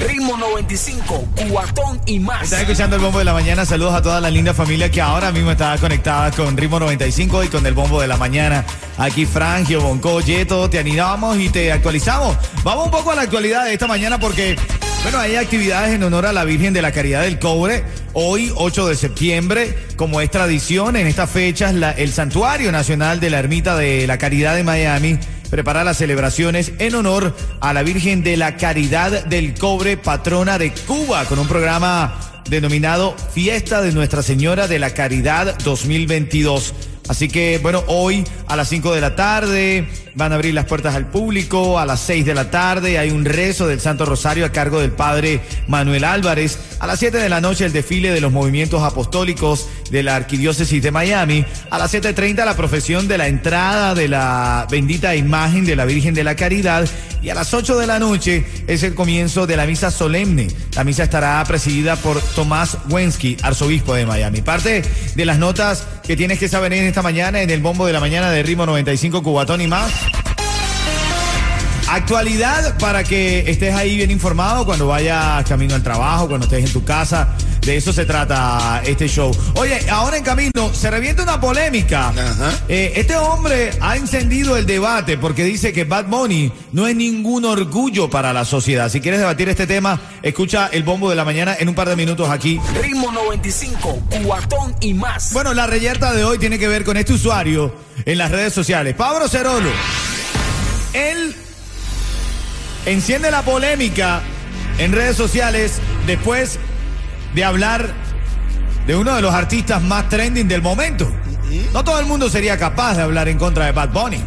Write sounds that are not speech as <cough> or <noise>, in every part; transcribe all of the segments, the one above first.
Ritmo 95, cuatón y más. Estás escuchando el Bombo de la Mañana. Saludos a toda la linda familia que ahora mismo está conectada con Ritmo 95 y con el Bombo de la Mañana. Aquí Frangio, Bonco, Yeto, te animamos y te actualizamos. Vamos un poco a la actualidad de esta mañana porque, bueno, hay actividades en honor a la Virgen de la Caridad del Cobre. Hoy, 8 de septiembre, como es tradición, en estas fechas, el Santuario Nacional de la Ermita de la Caridad de Miami prepara las celebraciones en honor a la Virgen de la Caridad del Cobre, patrona de Cuba, con un programa denominado Fiesta de Nuestra Señora de la Caridad 2022. Así que, bueno, hoy a las 5 de la tarde van a abrir las puertas al público, a las 6 de la tarde hay un rezo del Santo Rosario a cargo del Padre Manuel Álvarez, a las 7 de la noche el desfile de los movimientos apostólicos de la Arquidiócesis de Miami, a las 7.30 la profesión de la entrada de la bendita imagen de la Virgen de la Caridad y a las 8 de la noche es el comienzo de la misa solemne. La misa estará presidida por Tomás Wensky, arzobispo de Miami. Parte de las notas que tienes que saber en esta mañana en el bombo de la mañana de Ritmo 95 Cubatón y más. Actualidad para que estés ahí bien informado cuando vayas camino al trabajo, cuando estés en tu casa. De eso se trata este show. Oye, ahora en camino se revienta una polémica. Ajá. Eh, este hombre ha encendido el debate porque dice que Bad Bunny no es ningún orgullo para la sociedad. Si quieres debatir este tema, escucha el bombo de la mañana en un par de minutos aquí. Ritmo 95, cuatón y más. Bueno, la reyerta de hoy tiene que ver con este usuario en las redes sociales. Pablo Cerolo. Él enciende la polémica en redes sociales después de hablar de uno de los artistas más trending del momento. No todo el mundo sería capaz de hablar en contra de Bad Bunny,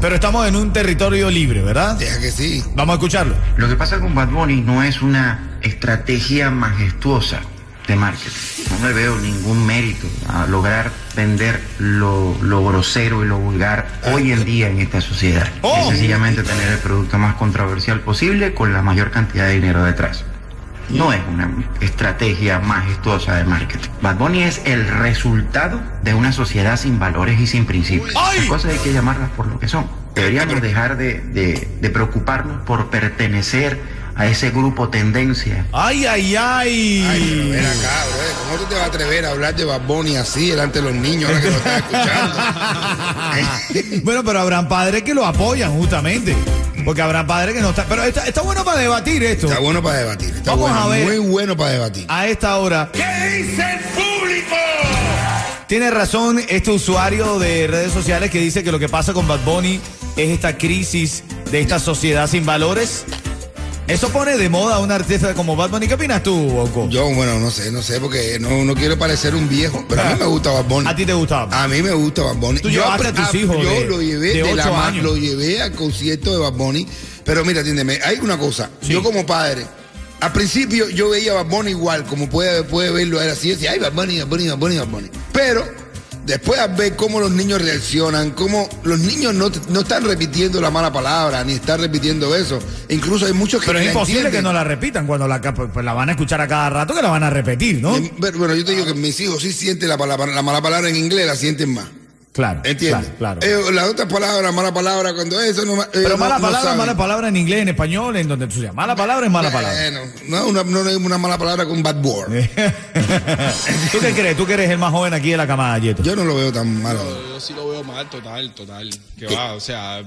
pero estamos en un territorio libre, ¿verdad? Deja que sí. Vamos a escucharlo. Lo que pasa con Bad Bunny no es una estrategia majestuosa de marketing. No le veo ningún mérito a lograr vender lo, lo grosero y lo vulgar hoy en día en esta sociedad. Oh. Es sencillamente tener el producto más controversial posible con la mayor cantidad de dinero detrás. No es una estrategia majestuosa de marketing. Bad Bunny es el resultado de una sociedad sin valores y sin principios. Las cosas hay que llamarlas por lo que son. Deberíamos dejar de, de- de preocuparnos por pertenecer a ese grupo tendencia Ay, ay, ay. Ay, pero ven acá, bro. ¿Cómo tú te vas a atrever a hablar de Bad Bunny así delante de los niños ahora que nos están escuchando? <laughs> bueno, pero habrán padres que lo apoyan justamente. Porque habrán padres que no están. Pero está, está bueno para debatir esto. Está bueno para debatir. Está Vamos bueno, a ver. muy bueno para debatir. A esta hora. ¿Qué dice el público? Tiene razón este usuario de redes sociales que dice que lo que pasa con Bad Bunny es esta crisis de esta sociedad sin valores. Eso pone de moda a un artista como Bad Bunny. ¿Qué opinas tú, Boco? Yo, bueno, no sé, no sé, porque no, no quiero parecer un viejo, pero a mí me gusta Bad Bunny. ¿A ti te gustaba? A mí me gusta Bad Bunny. Tú llevaste a tus apre- hijos Yo de- lo llevé de de, la ocho ma- años. lo llevé al concierto de Bad Bunny. Pero mira, atiéndeme, hay una cosa. Sí. Yo como padre, al principio yo veía a Bad Bunny igual, como puede, puede verlo él así. Yo decía, ay, Bad Bunny, Bad Bunny, Bad Bunny, Bad Bunny. Pero después al ver cómo los niños reaccionan, cómo los niños no, no están repitiendo la mala palabra, ni están repitiendo eso. Incluso hay muchos que Pero es la imposible entienden. que no la repitan cuando la, ca- pues la van a escuchar a cada rato, que la van a repetir, ¿no? Pero, Bueno, yo te digo que mis hijos sí sienten la, palabra, la mala palabra en inglés, la sienten más. Claro. ¿Entiendes? Claro. claro. Eh, las otras palabras, mala palabra, cuando eso no. Pero mala palabra, mala palabra en inglés, en español, en donde tú seas. Mala palabra es mala palabra. Bueno, no, una, no es una mala palabra con bad word. <laughs> ¿Tú qué crees? Tú que eres el más joven aquí de la camada, Yeto. Yo no lo veo tan malo. Yo, yo sí lo veo mal, total, total. Que va, o sea,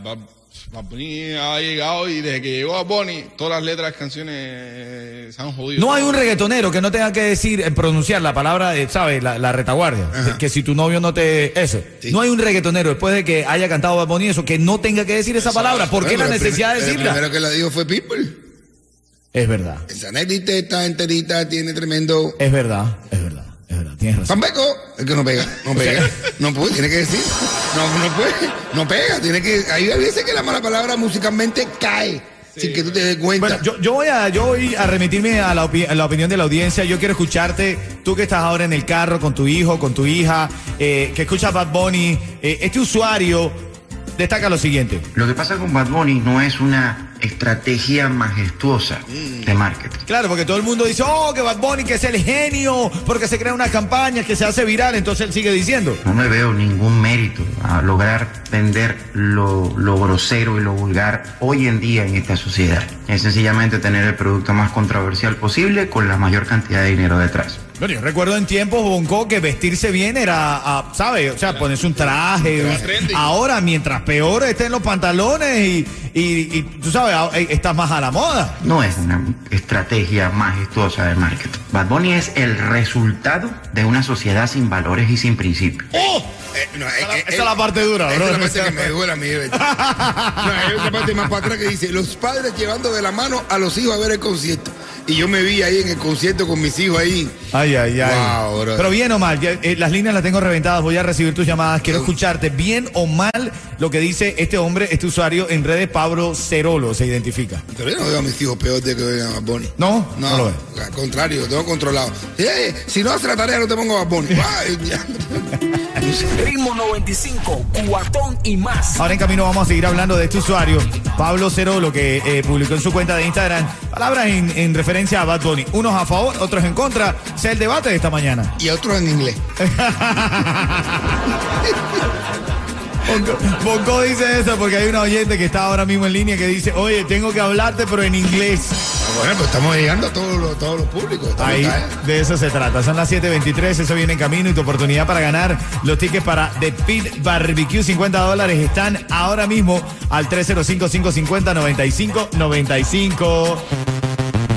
Bad Bunny ha llegado y desde que llegó a Bunny, todas las letras de las canciones eh, se han jodido. No hay un reggaetonero que no tenga que decir, eh, pronunciar la palabra, ¿sabes? La, la retaguardia. Que, que si tu novio no te. Eso. Sí. No hay un reggaetonero después de que haya cantado Bad Bunny eso que no tenga que decir esa palabra. ¿Por qué la necesidad de decirla? El primero que la dijo fue People. Es verdad. Esa negrita está enterita, tiene tremendo. Es verdad. Es verdad. Es verdad. Tienes razón. Pambeco, es que no pega, no <laughs> pega, no puede, tiene que decir, no, no puede, no pega, tiene que, hay veces que la mala palabra musicalmente cae, sin que tú te des cuenta. Bueno, yo, yo voy a yo voy a remitirme a la, opi- a la opinión de la audiencia. Yo quiero escucharte, tú que estás ahora en el carro con tu hijo, con tu hija, eh, que escuchas Bad Bunny. eh, este usuario destaca lo siguiente. Lo que pasa con Bad Bunny no es una estrategia majestuosa de marketing. Claro, porque todo el mundo dice, oh, que Bad Bunny, que es el genio, porque se crea una campaña que se hace viral, entonces él sigue diciendo. No me veo ningún mérito a lograr vender lo, lo grosero y lo vulgar hoy en día en esta sociedad. Es sencillamente tener el producto más controversial posible con la mayor cantidad de dinero detrás. Bueno, yo recuerdo en tiempos, Bonco, que vestirse bien era, ah, ¿sabes? O sea, ponerse un traje. Ahora, mientras peor estén los pantalones y, y, y tú sabes, ah, eh, estás más a la moda. No es una estrategia majestuosa de marketing. Bad Bunny es el resultado de una sociedad sin valores y sin principios. ¡Oh! Eh, no, eh, Esa, eh, esa es la parte dura, Esa bro. es la parte que me duele a mí. <laughs> No, hay otra parte más para atrás que dice, los padres llevando de la mano a los hijos a ver el concierto. Y yo me vi ahí en el concierto con mis hijos ahí. Ay, ay, ay. Wow. Pero bien o mal, ya, eh, las líneas las tengo reventadas, voy a recibir tus llamadas, quiero escucharte bien o mal lo que dice este hombre, este usuario en redes, Pablo Cerolo, se identifica. Pero yo no veo a mis hijos peor de que vean a Bad Bunny. No, no, No, lo ve. al contrario, lo tengo controlado. Eh, si no hace la tarea, no te pongo Bad Bunny. <laughs> Ritmo 95, cuatón y más. Ahora en camino vamos a seguir hablando de este usuario, Pablo Cerolo, que eh, publicó en su cuenta de Instagram palabras en, en referencia a Bad Bunny. Unos a favor, otros en contra. Sea el debate de esta mañana. Y otros en inglés. <laughs> Bonco, Bonco dice eso porque hay una oyente que está ahora mismo en línea que dice, oye, tengo que hablarte pero en inglés. Ah, Bueno, pues estamos llegando a todos los, todos los públicos. Ahí, ¿eh? de eso se trata. Son las 7.23, eso viene en camino y tu oportunidad para ganar los tickets para The Pit Barbecue 50 dólares están ahora mismo al 305-550-9595.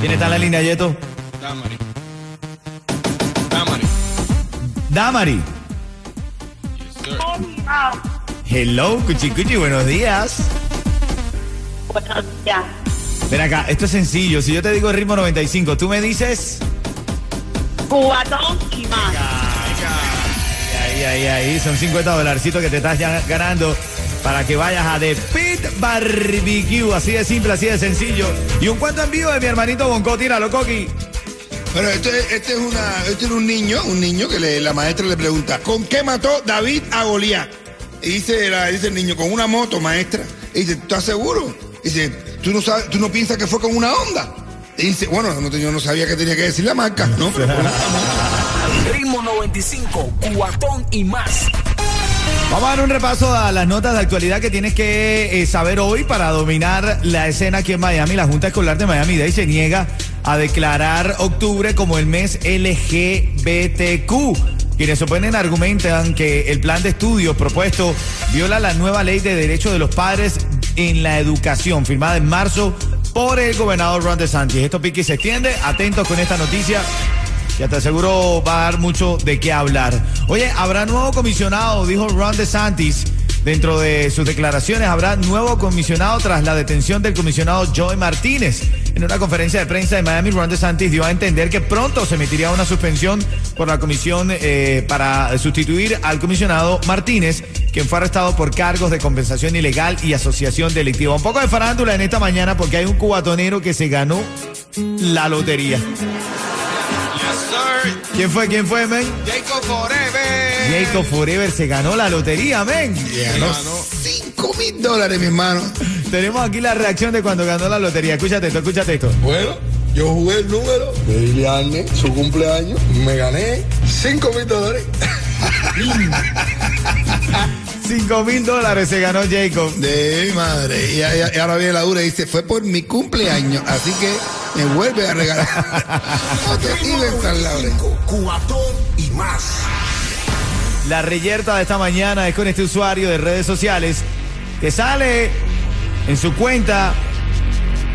¿Quién está en la línea, Yeto? Damari. Damari. Damari. Yes, sir. Hello, Cuchi Cuchi, buenos días. Buenos días. Ven acá, esto es sencillo. Si yo te digo ritmo 95, tú me dices... Cubatón y más. Ahí, ahí, ahí, son 50 dolarcitos que te estás ya ganando para que vayas a The Pit Barbecue. Así de simple, así de sencillo. Y un cuento en vivo de mi hermanito Bonco, tíralo, Coqui. Pero este, este es una, este es un niño, un niño que le- la maestra le pregunta, ¿con qué mató David a Goliat? Y dice, la- dice el niño, con una moto, maestra. Y dice, ¿estás seguro? Y dice, ¿tú no, sabes, ¿tú no piensas que fue con una onda? Y dice, bueno, no, yo no sabía que tenía que decir la marca, ¿no? Pero. <laughs> Ritmo 95, cuatón y más. Vamos a dar un repaso a las notas de actualidad que tienes que eh, saber hoy para dominar la escena aquí en Miami. La Junta Escolar de Miami-Dade se niega a declarar octubre como el mes LGBTQ. Quienes oponen argumentan que el plan de estudios propuesto viola la nueva ley de derechos de los padres en la educación, firmada en marzo por el gobernador Ron DeSantis. Esto pique y se extiende. Atentos con esta noticia. Ya te aseguro va a dar mucho de qué hablar. Oye, habrá nuevo comisionado, dijo Ron DeSantis. Dentro de sus declaraciones habrá nuevo comisionado tras la detención del comisionado Joey Martínez. En una conferencia de prensa de Miami, Ron DeSantis dio a entender que pronto se emitiría una suspensión por la comisión eh, para sustituir al comisionado Martínez, quien fue arrestado por cargos de compensación ilegal y asociación delictiva. Un poco de farándula en esta mañana porque hay un cubatonero que se ganó la lotería. ¿Quién fue? ¿Quién fue, men? Jacob Forever. Jacob Forever se ganó la lotería, men. Ganó Ganó. 5 mil dólares, mi hermano. Tenemos aquí la reacción de cuando ganó la lotería. Escúchate esto, escúchate esto. Bueno, yo jugué el número de Liliane, su cumpleaños, me gané 5 mil dólares. 5 mil dólares se ganó Jacob. De madre. Y ahora viene la dura y dice, fue por mi cumpleaños, así que me vuelve a regalar. <laughs> Otro. Cubatón y más. La reyerta de esta mañana es con este usuario de redes sociales que sale en su cuenta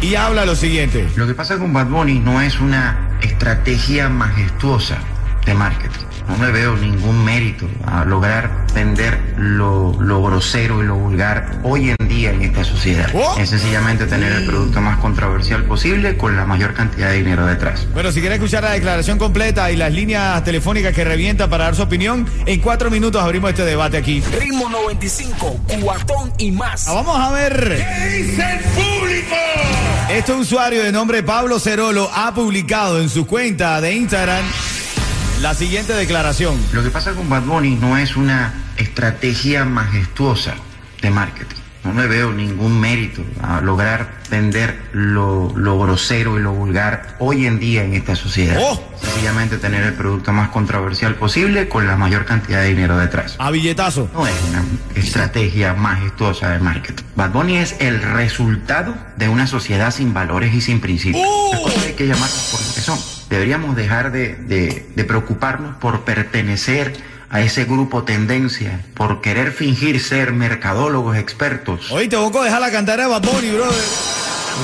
y habla lo siguiente. Lo que pasa con Bad Bunny no es una estrategia majestuosa de marketing. No le veo ningún mérito a lograr vender lo, lo grosero y lo vulgar hoy en día en esta sociedad. Oh. Es sencillamente tener el producto más controversial posible con la mayor cantidad de dinero detrás. Bueno, si quiere escuchar la declaración completa y las líneas telefónicas que revientan para dar su opinión, en cuatro minutos abrimos este debate aquí. Ritmo 95, cuatón y más. Ah, Vamos a ver. ¿Qué dice el público? Este usuario de nombre Pablo Cerolo ha publicado en su cuenta de Instagram la siguiente declaración. Lo que pasa con Bad Bunny no es una estrategia majestuosa de marketing. No le veo ningún mérito a lograr vender lo, lo grosero y lo vulgar hoy en día en esta sociedad. Oh. Sencillamente tener el producto más controversial posible con la mayor cantidad de dinero detrás. A billetazo. No es una estrategia majestuosa de marketing. Bad Bunny es el resultado de una sociedad sin valores y sin principios. ¡Oh! Las cosas hay que llamarlas por que son. Deberíamos dejar de, de- de preocuparnos por pertenecer a ese grupo tendencia, por querer fingir ser mercadólogos expertos. Oíste, Bonco, deja la cantera de Bad Bunny, brother.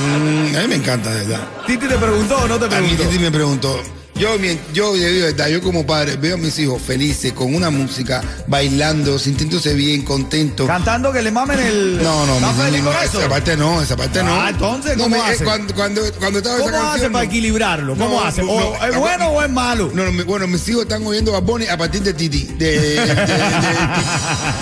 Mm, a mí me encanta, de verdad. Titi te preguntó o no te A mí preguntó. Titi me preguntó. Yo, yo yo como padre veo a mis hijos felices con una música, bailando, sintiéndose bien, contentos. Cantando que le mamen el. No, no, ¿Estás mi- feliz no, esa parte no, esa parte no. Ah, entonces, no, ¿cómo me- eh, hace? Cuando, cuando, cuando estaba esa ¿Cómo hace canción, para no. equilibrarlo? ¿Cómo No, hace? no, ¿O no, ¿Es bueno o es malo? No, no, bueno, mis hijos están oyendo a Bonnie a partir de Titi. De, de- de- de-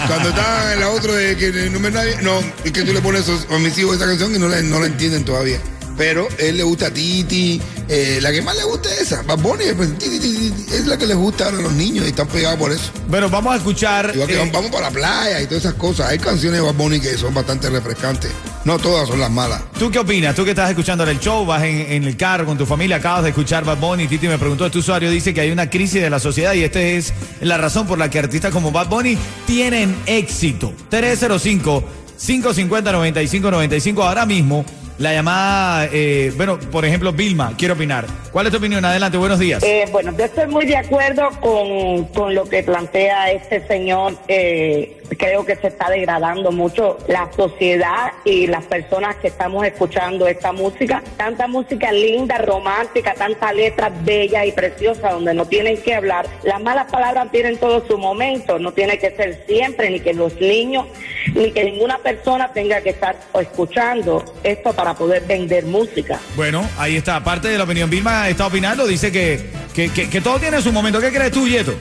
cuando estaban en la otra de que no me nadie. No, es que tú le pones a mis hijos esa canción y no la, no la entienden todavía. Pero él le gusta a Titi. eh, la que más le gusta es esa. Bad Bunny pues, Titi, Titi, Titi, es la que les gusta ahora a los niños y están pegados por eso. Bueno, vamos a escuchar. Igual que eh, vamos- para la playa y todas esas cosas. Hay canciones de Bad Bunny que son bastante refrescantes. No todas son las malas. ¿Tú qué opinas? Tú que estás escuchando en el show, vas en, en el carro con tu familia, acabas de escuchar Bad Bunny, Titi me preguntó, este usuario dice que hay una crisis de la sociedad y esta es la razón por la que artistas como Bad Bunny tienen éxito. 305-550-9595 ahora mismo. La llamada, eh, bueno, por ejemplo, Vilma, quiero opinar. ¿Cuál es tu opinión? Adelante, buenos días. Eh, bueno, yo estoy muy de acuerdo con, con lo que plantea este señor. Eh, creo que se está degradando mucho la sociedad y las personas que estamos escuchando esta música. Tanta música linda, romántica, tanta letra bella y preciosa donde no tienen que hablar. Las malas palabras tienen todo su momento. No tiene que ser siempre, ni que los niños, ni que ninguna persona tenga que estar escuchando esto para poder vender música. Bueno, ahí está. Parte de la opinión. Vilma está opinando, dice que, que, que- que todo tiene su momento. ¿Qué crees tú, Yeto?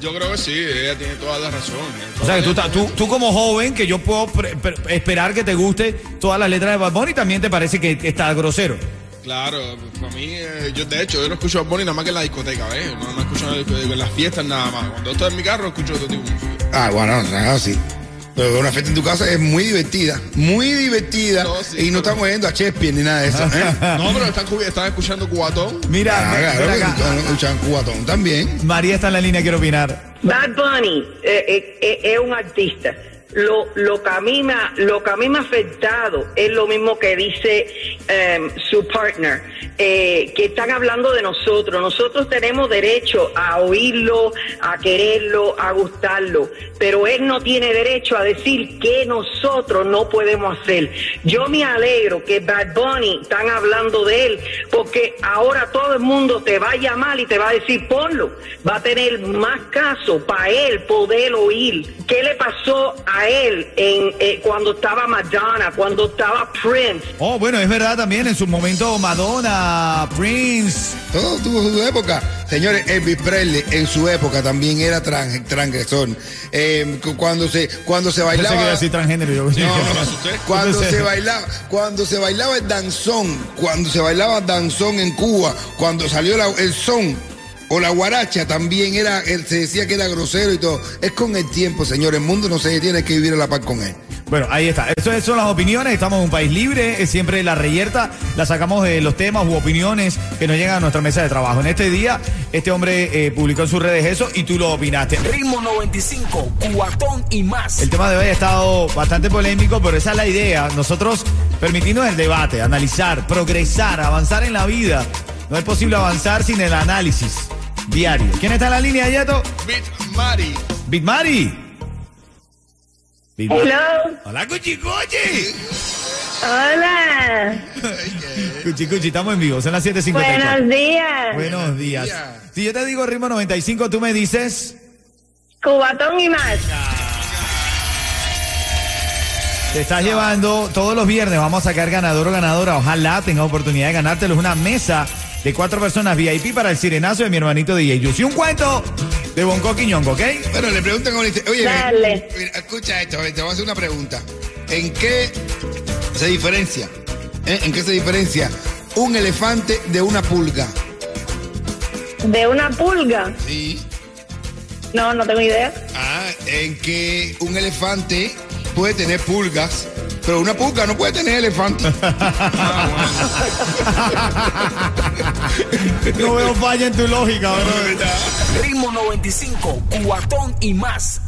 Yo creo que sí, ella tiene toda la razón. O sea, que tú, estás- tú, tú como joven, que yo puedo pre- pre- esperar que te guste todas las letras de Bad Bunny, también te parece que está grosero. Claro, para mí, eh, yo de hecho, yo no escucho a Bonnie nada más que en la discoteca, ¿ves? No, no escucho en la discoteca, en las fiestas nada más. Cuando estoy en mi carro, escucho otro tipo de música. Ah, bueno, no así. Pero una fiesta en tu casa es muy divertida, muy divertida. No, sí, y no pero- estamos yendo a Shakespeare ni nada de eso. ¿eh? <laughs> No, pero están, cu- están escuchando cubatón. Mira, Ah, claro, acá. escuchan cubatón también. María está en la línea, quiero opinar. Bad Bunny eh, eh, eh, es un artista. Lo, lo, que a mí me, lo que ha afectado es lo mismo que dice em, su partner, eh, que están hablando de nosotros. Nosotros tenemos derecho a oírlo, a quererlo, a gustarlo, pero él no tiene derecho a decir que nosotros no podemos hacer. Yo me alegro que Bad Bunny están hablando de él, porque ahora todo el mundo te va a llamar y te va a decir ponlo. Va a tener más caso para él poder oír. ¿Qué le pasó a él en, eh, cuando estaba Madonna, cuando estaba Prince? Oh, bueno, es verdad también, en su momento Madonna, Prince. Todo tuvo su época. Señores, Elvis Presley en su época también era tran- transgresor. Eh, cu- cuando se cuando se bailaba transgénero. Yo, No, no, me asusté. Cuando se bailaba, cuando se bailaba el danzón, cuando se bailaba danzón en Cuba, cuando salió la- el son o la guaracha también era, él se decía que era grosero y todo. Es con el tiempo, señor. El mundo no se detiene, hay que vivir a la paz con él. Bueno, ahí está. Esas son las opiniones. Estamos en un país libre. Es siempre la reyerta. La sacamos de los temas u opiniones que nos llegan a nuestra mesa de trabajo. En este día, este hombre eh, publicó en sus redes eso y tú lo opinaste. Ritmo 95, cuatón y más. El tema de hoy ha estado bastante polémico, pero esa es la idea. Nosotros permitirnos el debate, analizar, progresar, avanzar en la vida. No es posible avanzar sin el análisis diario. ¿Quién está en la línea, Yeto? Bitmari. Bitmari. Hello. Hola, Cuchicochi. Hola. Cuchi, cuchi, estamos en vivo, son las 7.54. Buenos días. Buenos días. Si yo te digo ritmo 95, tú me dices... Cubatón y más. Te estás llevando todos los viernes, vamos a sacar ganador o ganadora. Ojalá tenga oportunidad de ganártelo. Es una mesa de cuatro personas VIP para el sirenazo de mi hermanito DJ Yusi. Un cuento de Bonco Quiñongo, ¿ok? Bueno, le preguntan oye, Dale. mira, escucha esto, te voy a hacer una pregunta. ¿En qué se diferencia? eh? ¿En qué se diferencia un elefante de una pulga? ¿De una pulga? Sí. No, no tengo idea. Ah, en que un elefante puede tener pulgas, pero una pulga no puede tener elefante. <laughs> <laughs> No veo falla en tu lógica, bro. Ritmo 95, cuatón y más.